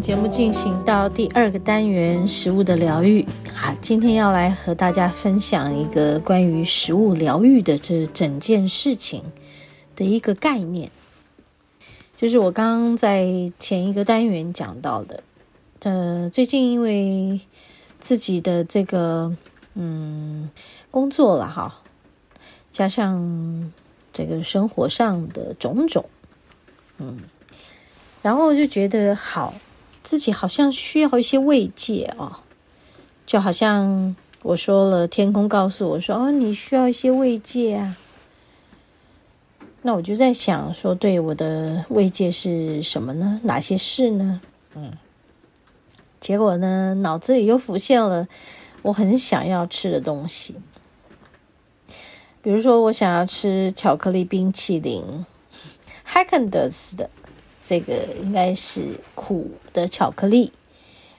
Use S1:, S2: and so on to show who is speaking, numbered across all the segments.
S1: 节目进行到第二个单元——食物的疗愈。好，今天要来和大家分享一个关于食物疗愈的这整件事情。的一个概念，就是我刚刚在前一个单元讲到的。呃，最近因为自己的这个嗯工作了哈，加上这个生活上的种种，嗯，然后我就觉得好，自己好像需要一些慰藉、哦，就好像我说了，天空告诉我说：“哦，你需要一些慰藉啊。”那我就在想说，对我的慰藉是什么呢？哪些事呢？嗯，结果呢，脑子里又浮现了我很想要吃的东西，比如说我想要吃巧克力冰淇淋，Häagen-Dazs 的这个应该是苦的巧克力，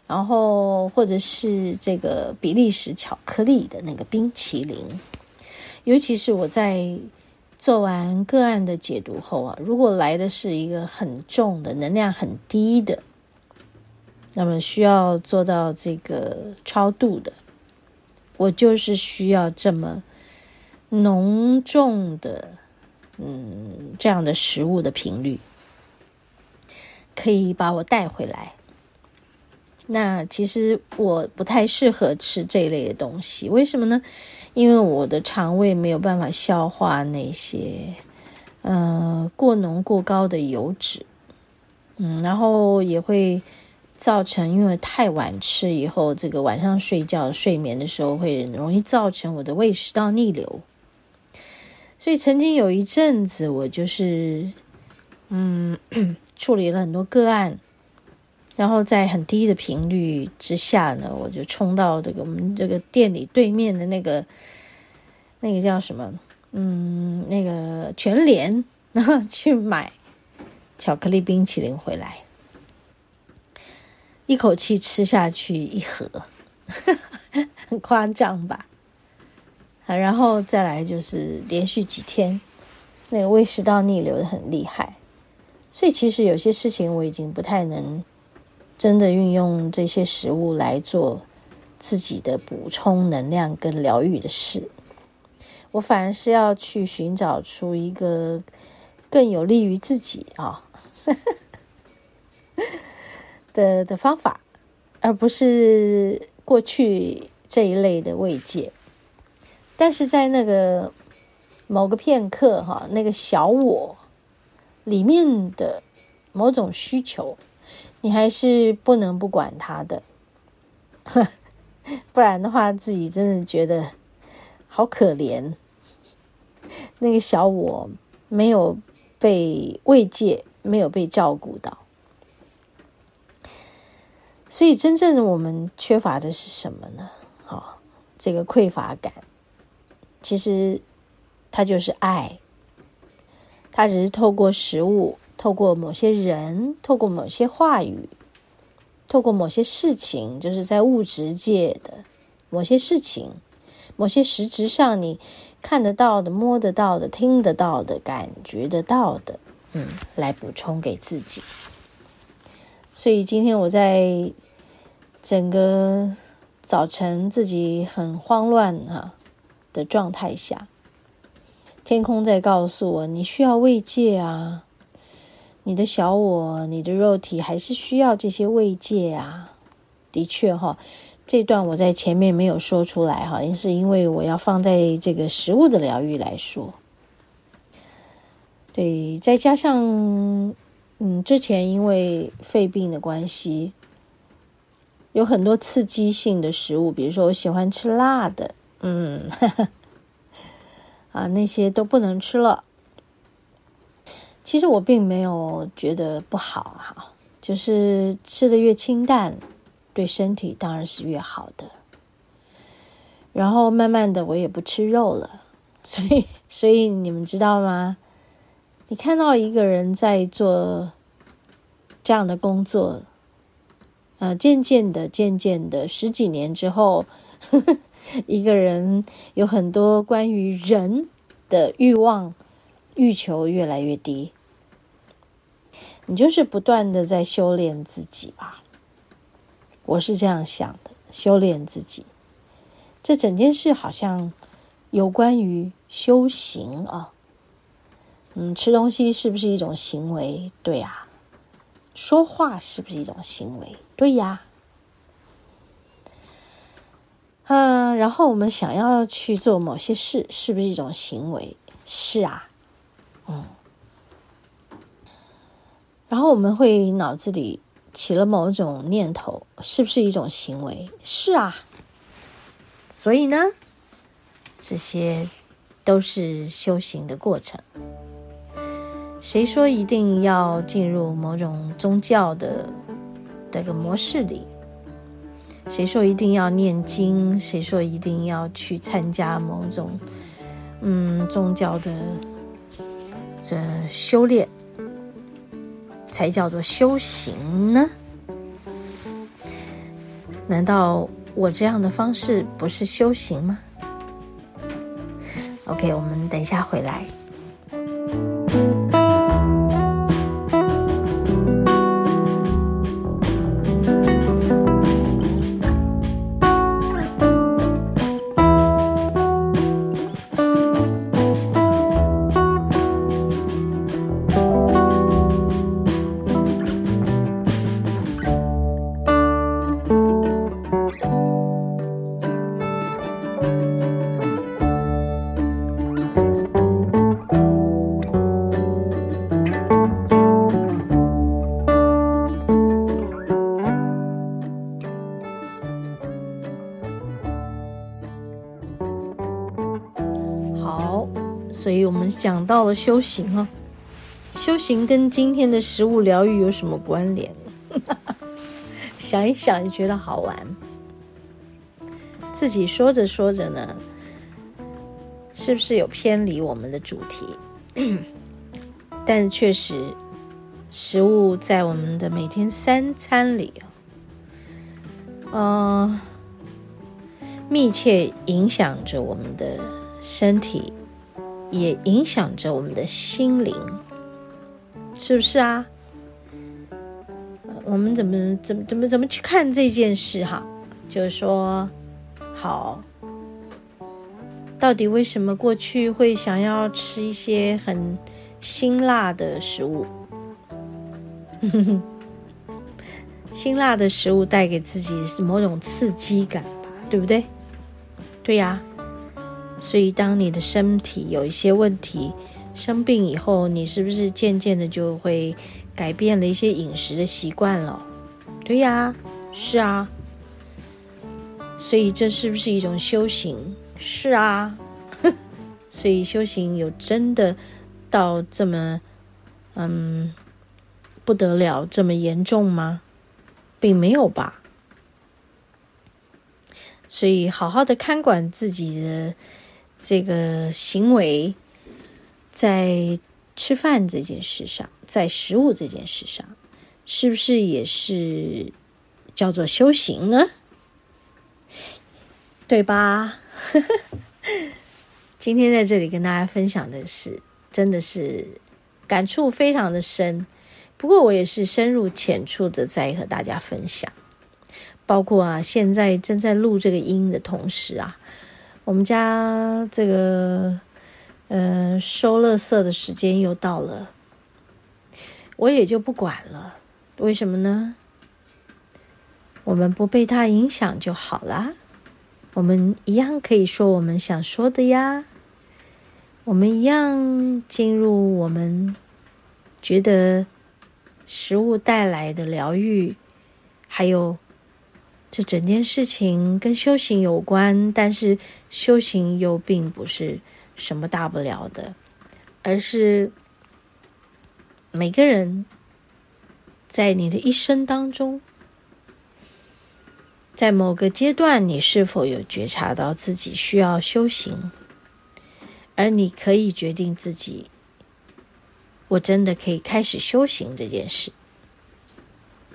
S1: 然后或者是这个比利时巧克力的那个冰淇淋，尤其是我在。做完个案的解读后啊，如果来的是一个很重的能量很低的，那么需要做到这个超度的，我就是需要这么浓重的，嗯，这样的食物的频率，可以把我带回来。那其实我不太适合吃这一类的东西，为什么呢？因为我的肠胃没有办法消化那些，呃，过浓过高的油脂，嗯，然后也会造成，因为太晚吃以后，这个晚上睡觉睡眠的时候会容易造成我的胃食道逆流，所以曾经有一阵子我就是，嗯，处理了很多个案。然后在很低的频率之下呢，我就冲到这个我们这个店里对面的那个那个叫什么？嗯，那个全联，然 后去买巧克力冰淇淋回来，一口气吃下去一盒，很夸张吧？然后再来就是连续几天，那个胃食道逆流的很厉害，所以其实有些事情我已经不太能。真的运用这些食物来做自己的补充能量跟疗愈的事，我反而是要去寻找出一个更有利于自己啊、哦、的的方法，而不是过去这一类的慰藉。但是在那个某个片刻哈，那个小我里面的某种需求。你还是不能不管他的，不然的话，自己真的觉得好可怜。那个小我没有被慰藉，没有被照顾到，所以真正我们缺乏的是什么呢？好，这个匮乏感，其实它就是爱，它只是透过食物。透过某些人，透过某些话语，透过某些事情，就是在物质界的某些事情，某些实质上你看得到的、摸得到的、听得到的、感觉得到的，嗯，来补充给自己。所以今天我在整个早晨自己很慌乱啊的状态下，天空在告诉我，你需要慰藉啊。你的小我，你的肉体还是需要这些慰藉啊。的确哈，这段我在前面没有说出来哈，也是因为我要放在这个食物的疗愈来说。对，再加上嗯，之前因为肺病的关系，有很多刺激性的食物，比如说我喜欢吃辣的，嗯，呵 呵啊，那些都不能吃了。其实我并没有觉得不好哈，就是吃得越清淡，对身体当然是越好的。然后慢慢的，我也不吃肉了，所以，所以你们知道吗？你看到一个人在做这样的工作，呃，渐渐的，渐渐的，十几年之后，一个人有很多关于人的欲望。欲求越来越低，你就是不断的在修炼自己吧。我是这样想的，修炼自己，这整件事好像有关于修行啊。嗯，吃东西是不是一种行为？对呀。说话是不是一种行为？对呀。嗯，然后我们想要去做某些事，是不是一种行为？是啊。嗯，然后我们会脑子里起了某种念头，是不是一种行为？是啊，所以呢，这些都是修行的过程。谁说一定要进入某种宗教的这个模式里？谁说一定要念经？谁说一定要去参加某种嗯宗教的？这修炼才叫做修行呢？难道我这样的方式不是修行吗？OK，我们等一下回来。所以我们讲到了修行哦，修行跟今天的食物疗愈有什么关联？想一想，就觉得好玩。自己说着说着呢，是不是有偏离我们的主题？但确实，食物在我们的每天三餐里，嗯、呃，密切影响着我们的身体。也影响着我们的心灵，是不是啊？我们怎么怎么怎么怎么去看这件事哈？就是说，好，到底为什么过去会想要吃一些很辛辣的食物？辛辣的食物带给自己是某种刺激感吧，对不对？对呀。所以，当你的身体有一些问题、生病以后，你是不是渐渐的就会改变了一些饮食的习惯了？对呀，是啊。所以，这是不是一种修行？是啊。所以，修行有真的到这么嗯不得了、这么严重吗？并没有吧。所以，好好的看管自己的。这个行为，在吃饭这件事上，在食物这件事上，是不是也是叫做修行呢？对吧？今天在这里跟大家分享的是，真的是感触非常的深。不过我也是深入浅出的在和大家分享，包括啊，现在正在录这个音的同时啊。我们家这个，嗯、呃，收垃圾的时间又到了，我也就不管了。为什么呢？我们不被它影响就好啦。我们一样可以说我们想说的呀。我们一样进入我们觉得食物带来的疗愈，还有。这整件事情跟修行有关，但是修行又并不是什么大不了的，而是每个人在你的一生当中，在某个阶段，你是否有觉察到自己需要修行，而你可以决定自己，我真的可以开始修行这件事，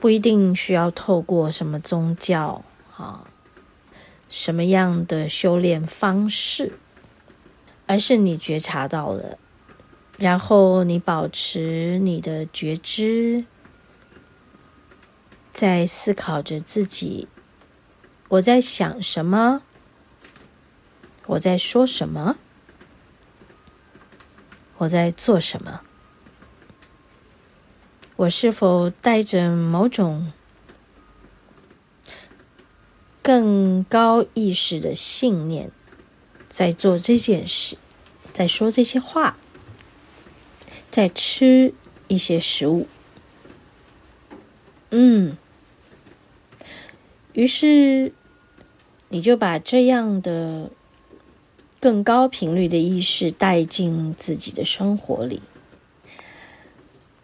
S1: 不一定需要透过什么宗教啊，什么样的修炼方式。而是你觉察到了，然后你保持你的觉知，在思考着自己，我在想什么，我在说什么，我在做什么，我是否带着某种更高意识的信念？在做这件事，在说这些话，在吃一些食物，嗯，于是你就把这样的更高频率的意识带进自己的生活里，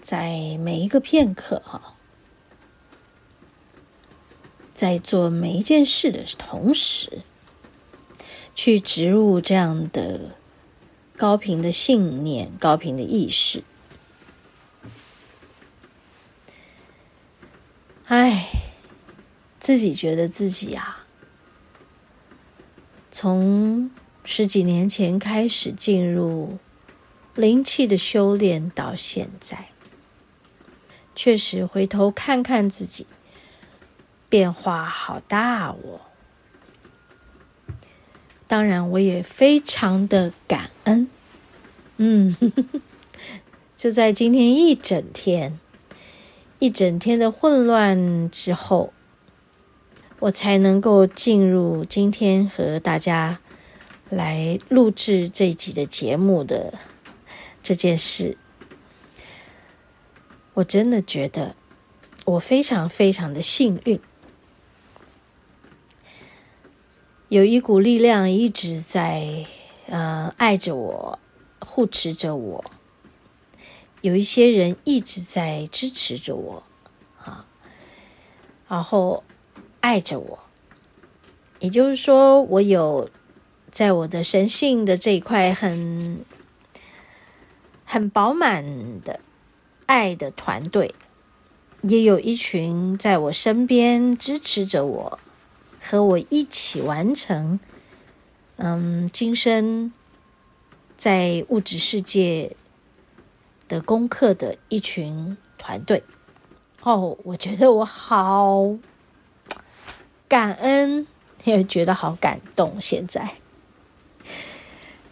S1: 在每一个片刻，哈，在做每一件事的同时。去植入这样的高频的信念、高频的意识。哎，自己觉得自己啊，从十几年前开始进入灵气的修炼到现在，确实回头看看自己，变化好大哦。当然，我也非常的感恩。嗯，就在今天一整天，一整天的混乱之后，我才能够进入今天和大家来录制这集的节目的这件事。我真的觉得我非常非常的幸运。有一股力量一直在，呃，爱着我，护持着我。有一些人一直在支持着我，啊，然后爱着我。也就是说，我有在我的神性的这一块很很饱满的爱的团队，也有一群在我身边支持着我。和我一起完成，嗯，今生在物质世界的功课的一群团队。哦，我觉得我好感恩，也觉得好感动。现在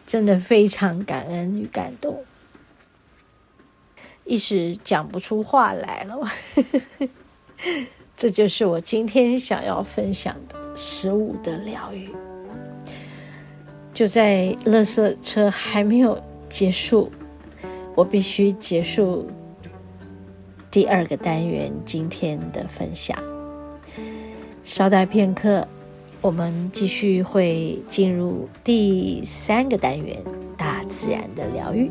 S1: 真的非常感恩与感动，一时讲不出话来了。这就是我今天想要分享的。食物的疗愈，就在垃圾车还没有结束，我必须结束第二个单元今天的分享。稍待片刻，我们继续会进入第三个单元——大自然的疗愈。